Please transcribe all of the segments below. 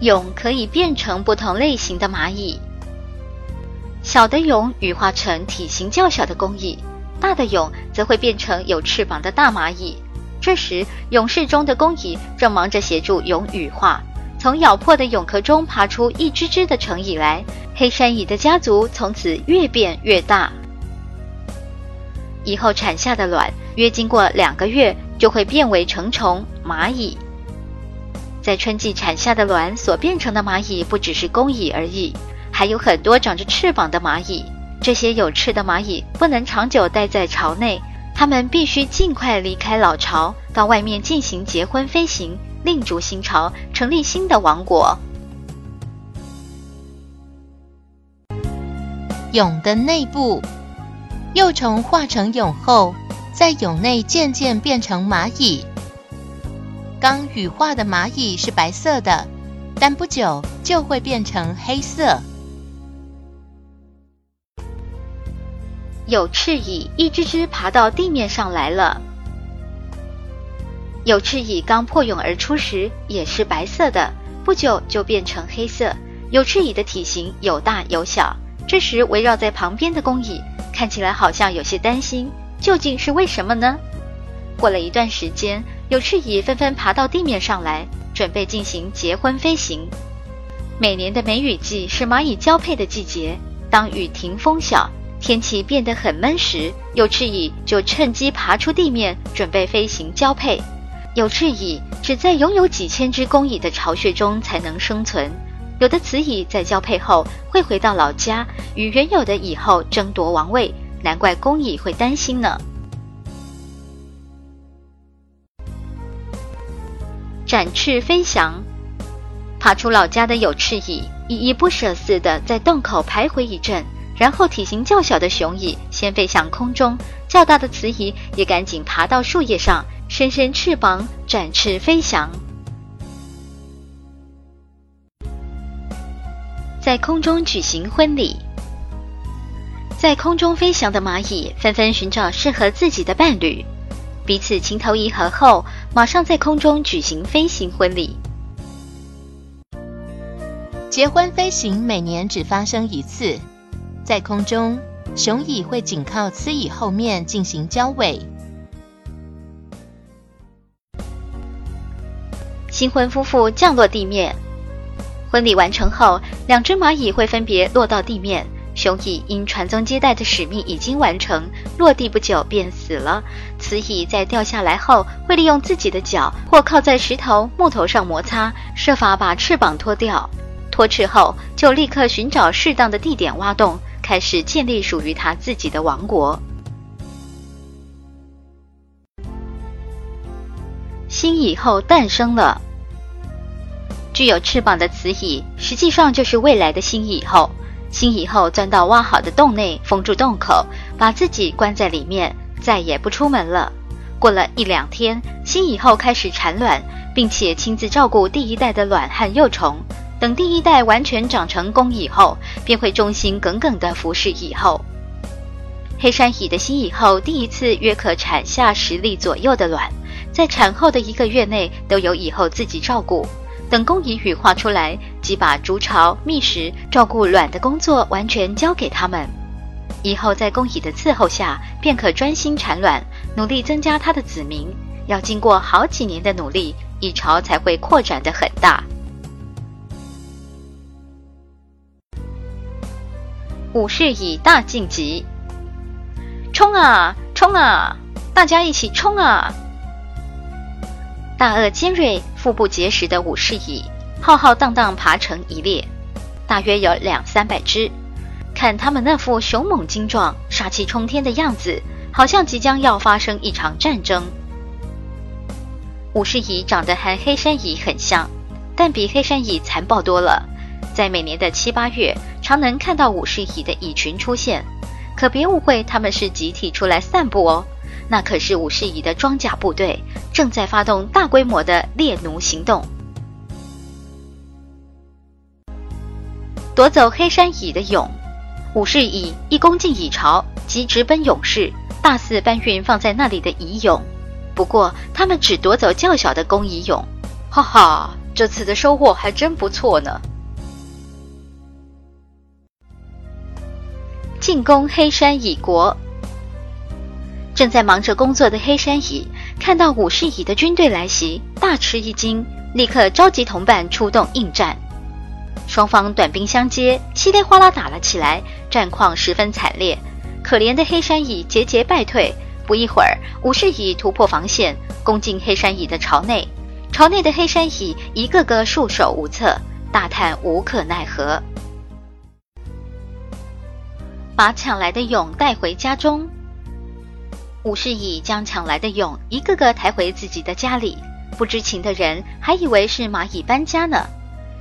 蛹可以变成不同类型的蚂蚁。小的蛹羽化成体型较小的工蚁，大的蛹则会变成有翅膀的大蚂蚁。这时，蛹室中的工蚁正忙着协助蛹羽化，从咬破的蛹壳中爬出一只只的成蚁来。黑山蚁的家族从此越变越大，以后产下的卵约经过两个月就会变为成虫蚂蚁。在春季产下的卵所变成的蚂蚁不只是工蚁而已。还有很多长着翅膀的蚂蚁，这些有翅的蚂蚁不能长久待在巢内，它们必须尽快离开老巢，到外面进行结婚飞行，另筑新巢，成立新的王国。蛹的内部，幼虫化成蛹后，在蛹内渐渐变成蚂蚁。刚羽化的蚂蚁是白色的，但不久就会变成黑色。有翅蚁一只只爬到地面上来了。有翅蚁刚破蛹而出时也是白色的，不久就变成黑色。有翅蚁的体型有大有小，这时围绕在旁边的工蚁看起来好像有些担心，究竟是为什么呢？过了一段时间，有翅蚁纷纷爬到地面上来，准备进行结婚飞行。每年的梅雨季是蚂蚁交配的季节，当雨停风小。天气变得很闷时，有翅蚁就趁机爬出地面，准备飞行交配。有翅蚁只在拥有几千只工蚁的巢穴中才能生存。有的雌蚁在交配后会回到老家，与原有的蚁后争夺王位，难怪工蚁会担心呢。展翅飞翔，爬出老家的有翅蚁依依不舍似的在洞口徘徊一阵。然后，体型较小的雄蚁先飞向空中，较大的雌蚁也赶紧爬到树叶上，伸伸翅膀，展翅飞翔。在空中举行婚礼，在空中飞翔的蚂蚁纷纷寻找适合自己的伴侣，彼此情投意合后，马上在空中举行飞行婚礼。结婚飞行每年只发生一次。在空中，雄蚁会紧靠雌蚁后面进行交尾。新婚夫妇降落地面，婚礼完成后，两只蚂蚁会分别落到地面。雄蚁因传宗接代的使命已经完成，落地不久便死了。雌蚁在掉下来后，会利用自己的脚或靠在石头、木头上摩擦，设法把翅膀脱掉。脱翅后，就立刻寻找适当的地点挖洞。开始建立属于他自己的王国。新蚁后诞生了，具有翅膀的雌蚁实际上就是未来的新蚁后。新蚁后钻到挖好的洞内，封住洞口，把自己关在里面，再也不出门了。过了一两天，新蚁后开始产卵，并且亲自照顾第一代的卵和幼虫。等第一代完全长成功以后，便会忠心耿耿地服侍蚁后。黑山蚁的新蚁后第一次约可产下十粒左右的卵，在产后的一个月内都由蚁后自己照顾。等工蚁羽化出来，即把筑巢、觅食、照顾卵的工作完全交给他们。以后在工蚁的伺候下，便可专心产卵，努力增加它的子民。要经过好几年的努力，蚁巢才会扩展得很大。武士以大晋级，冲啊冲啊！大家一起冲啊！大颚尖锐、腹部结实的武士蚁，浩浩荡荡爬成一列，大约有两三百只。看他们那副雄猛精壮、杀气冲天的样子，好像即将要发生一场战争。武士蚁长得和黑山蚁很像，但比黑山蚁残暴多了。在每年的七八月，常能看到武士蚁的蚁群出现，可别误会，他们是集体出来散步哦。那可是武士蚁的装甲部队，正在发动大规模的猎奴行动。夺走黑山蚁的蛹，武士蚁一攻进蚁巢，即直奔勇士，大肆搬运放在那里的蚁蛹。不过，他们只夺走较小的公蚁蛹，哈哈，这次的收获还真不错呢。进攻黑山蚁国，正在忙着工作的黑山蚁看到武士蚁的军队来袭，大吃一惊，立刻召集同伴出动应战。双方短兵相接，稀里哗啦打了起来，战况十分惨烈。可怜的黑山蚁节节败退。不一会儿，武士蚁突破防线，攻进黑山蚁的巢内。巢内的黑山蚁一个个束手无策，大叹无可奈何。把抢来的蛹带回家中，武士蚁将抢来的蛹一个个抬回自己的家里。不知情的人还以为是蚂蚁搬家呢。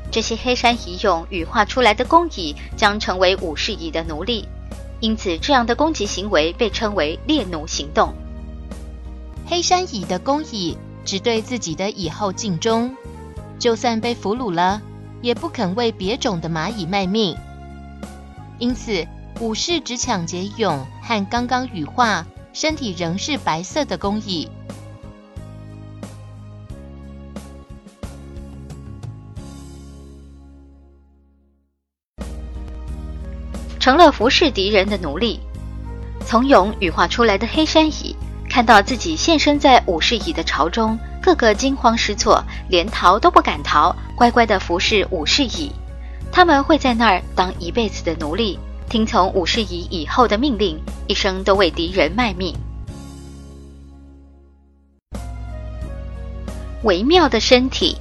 这些黑山蚁蛹羽化出来的工蚁将成为武士蚁的奴隶，因此这样的攻击行为被称为猎奴行动。黑山蚁的工蚁只对自己的蚁后尽忠，就算被俘虏了，也不肯为别种的蚂蚁卖命。因此，武士只抢劫蛹和刚刚羽化、身体仍是白色的工蚁。成了服侍敌人的奴隶。从蛹羽化出来的黑山蚁看到自己现身在武士蚁的巢中，个个惊慌失措，连逃都不敢逃，乖乖的服侍武士蚁。他们会在那儿当一辈子的奴隶，听从武士蚁以后的命令，一生都为敌人卖命。微妙的身体，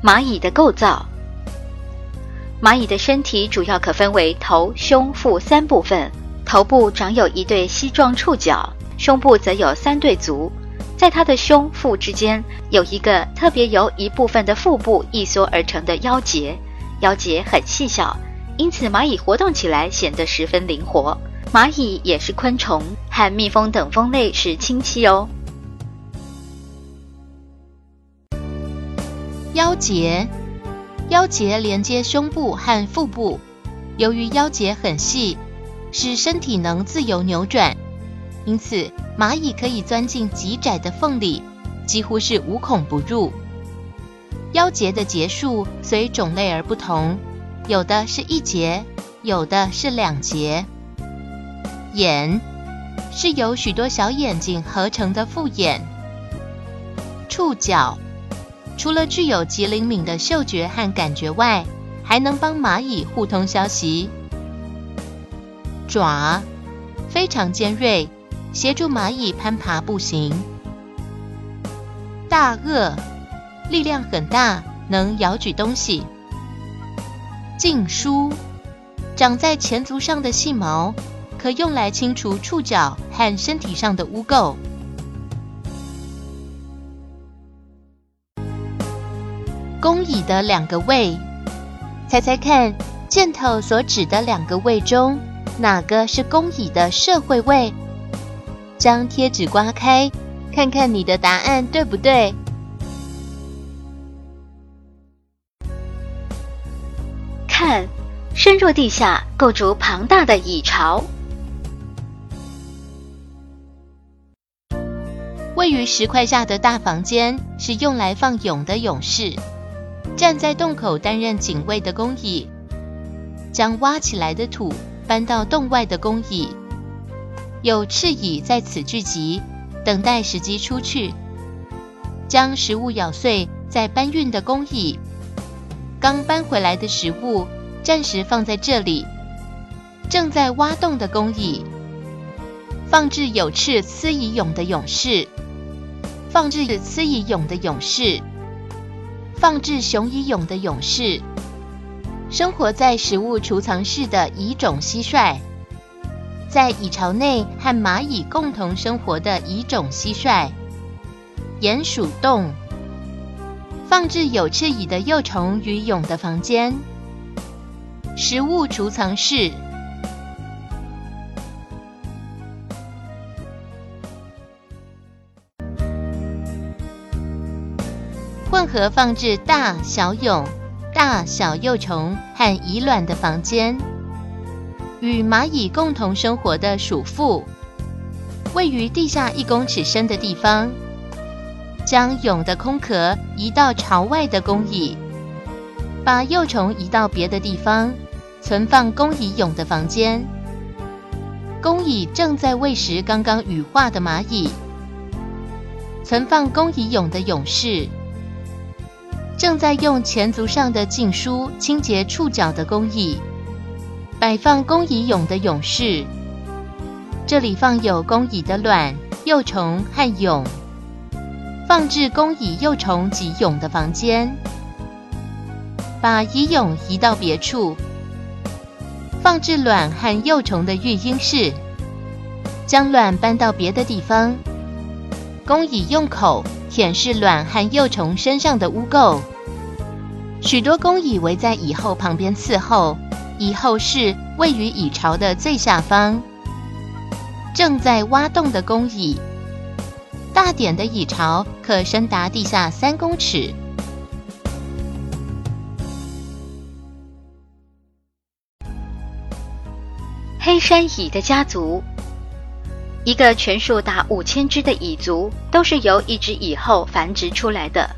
蚂蚁的构造。蚂蚁的身体主要可分为头、胸、腹三部分。头部长有一对膝状触角，胸部则有三对足。在它的胸腹之间有一个特别由一部分的腹部一缩而成的腰节，腰节很细小，因此蚂蚁活动起来显得十分灵活。蚂蚁也是昆虫，和蜜蜂等蜂类是亲戚哦。腰节。腰节连接胸部和腹部，由于腰节很细，使身体能自由扭转，因此蚂蚁可以钻进极窄的缝里，几乎是无孔不入。腰节的节数随种类而不同，有的是一节，有的是两节。眼是由许多小眼睛合成的复眼。触角。除了具有极灵敏的嗅觉和感觉外，还能帮蚂蚁互通消息。爪非常尖锐，协助蚂蚁攀爬步行。大颚力量很大，能摇举东西。胫枢长在前足上的细毛，可用来清除触角和身体上的污垢。工蚁的两个胃，猜猜看，箭头所指的两个胃中，哪个是工蚁的社会胃？将贴纸刮开，看看你的答案对不对？看，深入地下，构筑庞大的蚁巢。位于石块下的大房间，是用来放蛹的蛹室。站在洞口担任警卫的工蚁，将挖起来的土搬到洞外的工蚁。有赤蚁在此聚集，等待时机出去，将食物咬碎，再搬运的工蚁。刚搬回来的食物暂时放在这里。正在挖洞的工蚁，放置有翅雌蚁蛹的蛹室，放置雌蚁蛹的蛹室。放置雄蚁蛹的蛹室，生活在食物储藏室的蚁种蟋蟀，在蚁巢内和蚂蚁共同生活的蚁种蟋蟀。鼹鼠洞，放置有翅蚁的幼虫与蛹的房间。食物储藏室。混合放置大小蛹、大小幼虫和蚁卵的房间，与蚂蚁共同生活的鼠妇，位于地下一公尺深的地方。将蛹的空壳移到朝外的工蚁，把幼虫移到别的地方，存放工蚁蛹的房间。工蚁正在喂食刚刚羽化的蚂蚁，存放工蚁蛹的蛹室。正在用前足上的劲梳清洁触角的工蚁，摆放工蚁蛹的蛹室。这里放有工蚁的卵、幼虫和蛹，放置工蚁幼虫及蛹的房间。把蚁蛹移到别处，放置卵和幼虫的育婴室。将卵搬到别的地方。工蚁用口。舔舐卵和幼虫身上的污垢，许多工蚁围在蚁后旁边伺候。蚁后室位于蚁巢的最下方。正在挖洞的工蚁，大点的蚁巢可深达地下三公尺。黑山蚁的家族。一个全数达五千只的蚁族，都是由一只蚁后繁殖出来的。